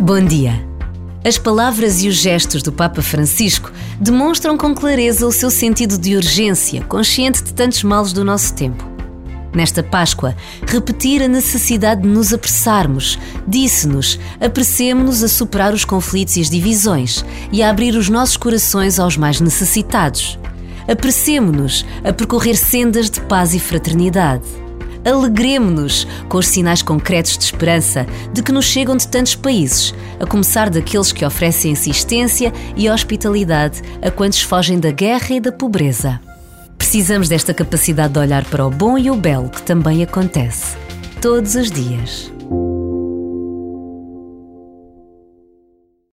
Bom dia. As palavras e os gestos do Papa Francisco demonstram com clareza o seu sentido de urgência, consciente de tantos males do nosso tempo. Nesta Páscoa, repetir a necessidade de nos apressarmos. Disse-nos: apressemo-nos a superar os conflitos e as divisões e a abrir os nossos corações aos mais necessitados. Apressemo-nos a percorrer sendas de paz e fraternidade. Alegremo-nos com os sinais concretos de esperança de que nos chegam de tantos países, a começar daqueles que oferecem assistência e hospitalidade a quantos fogem da guerra e da pobreza. Precisamos desta capacidade de olhar para o bom e o belo que também acontece todos os dias.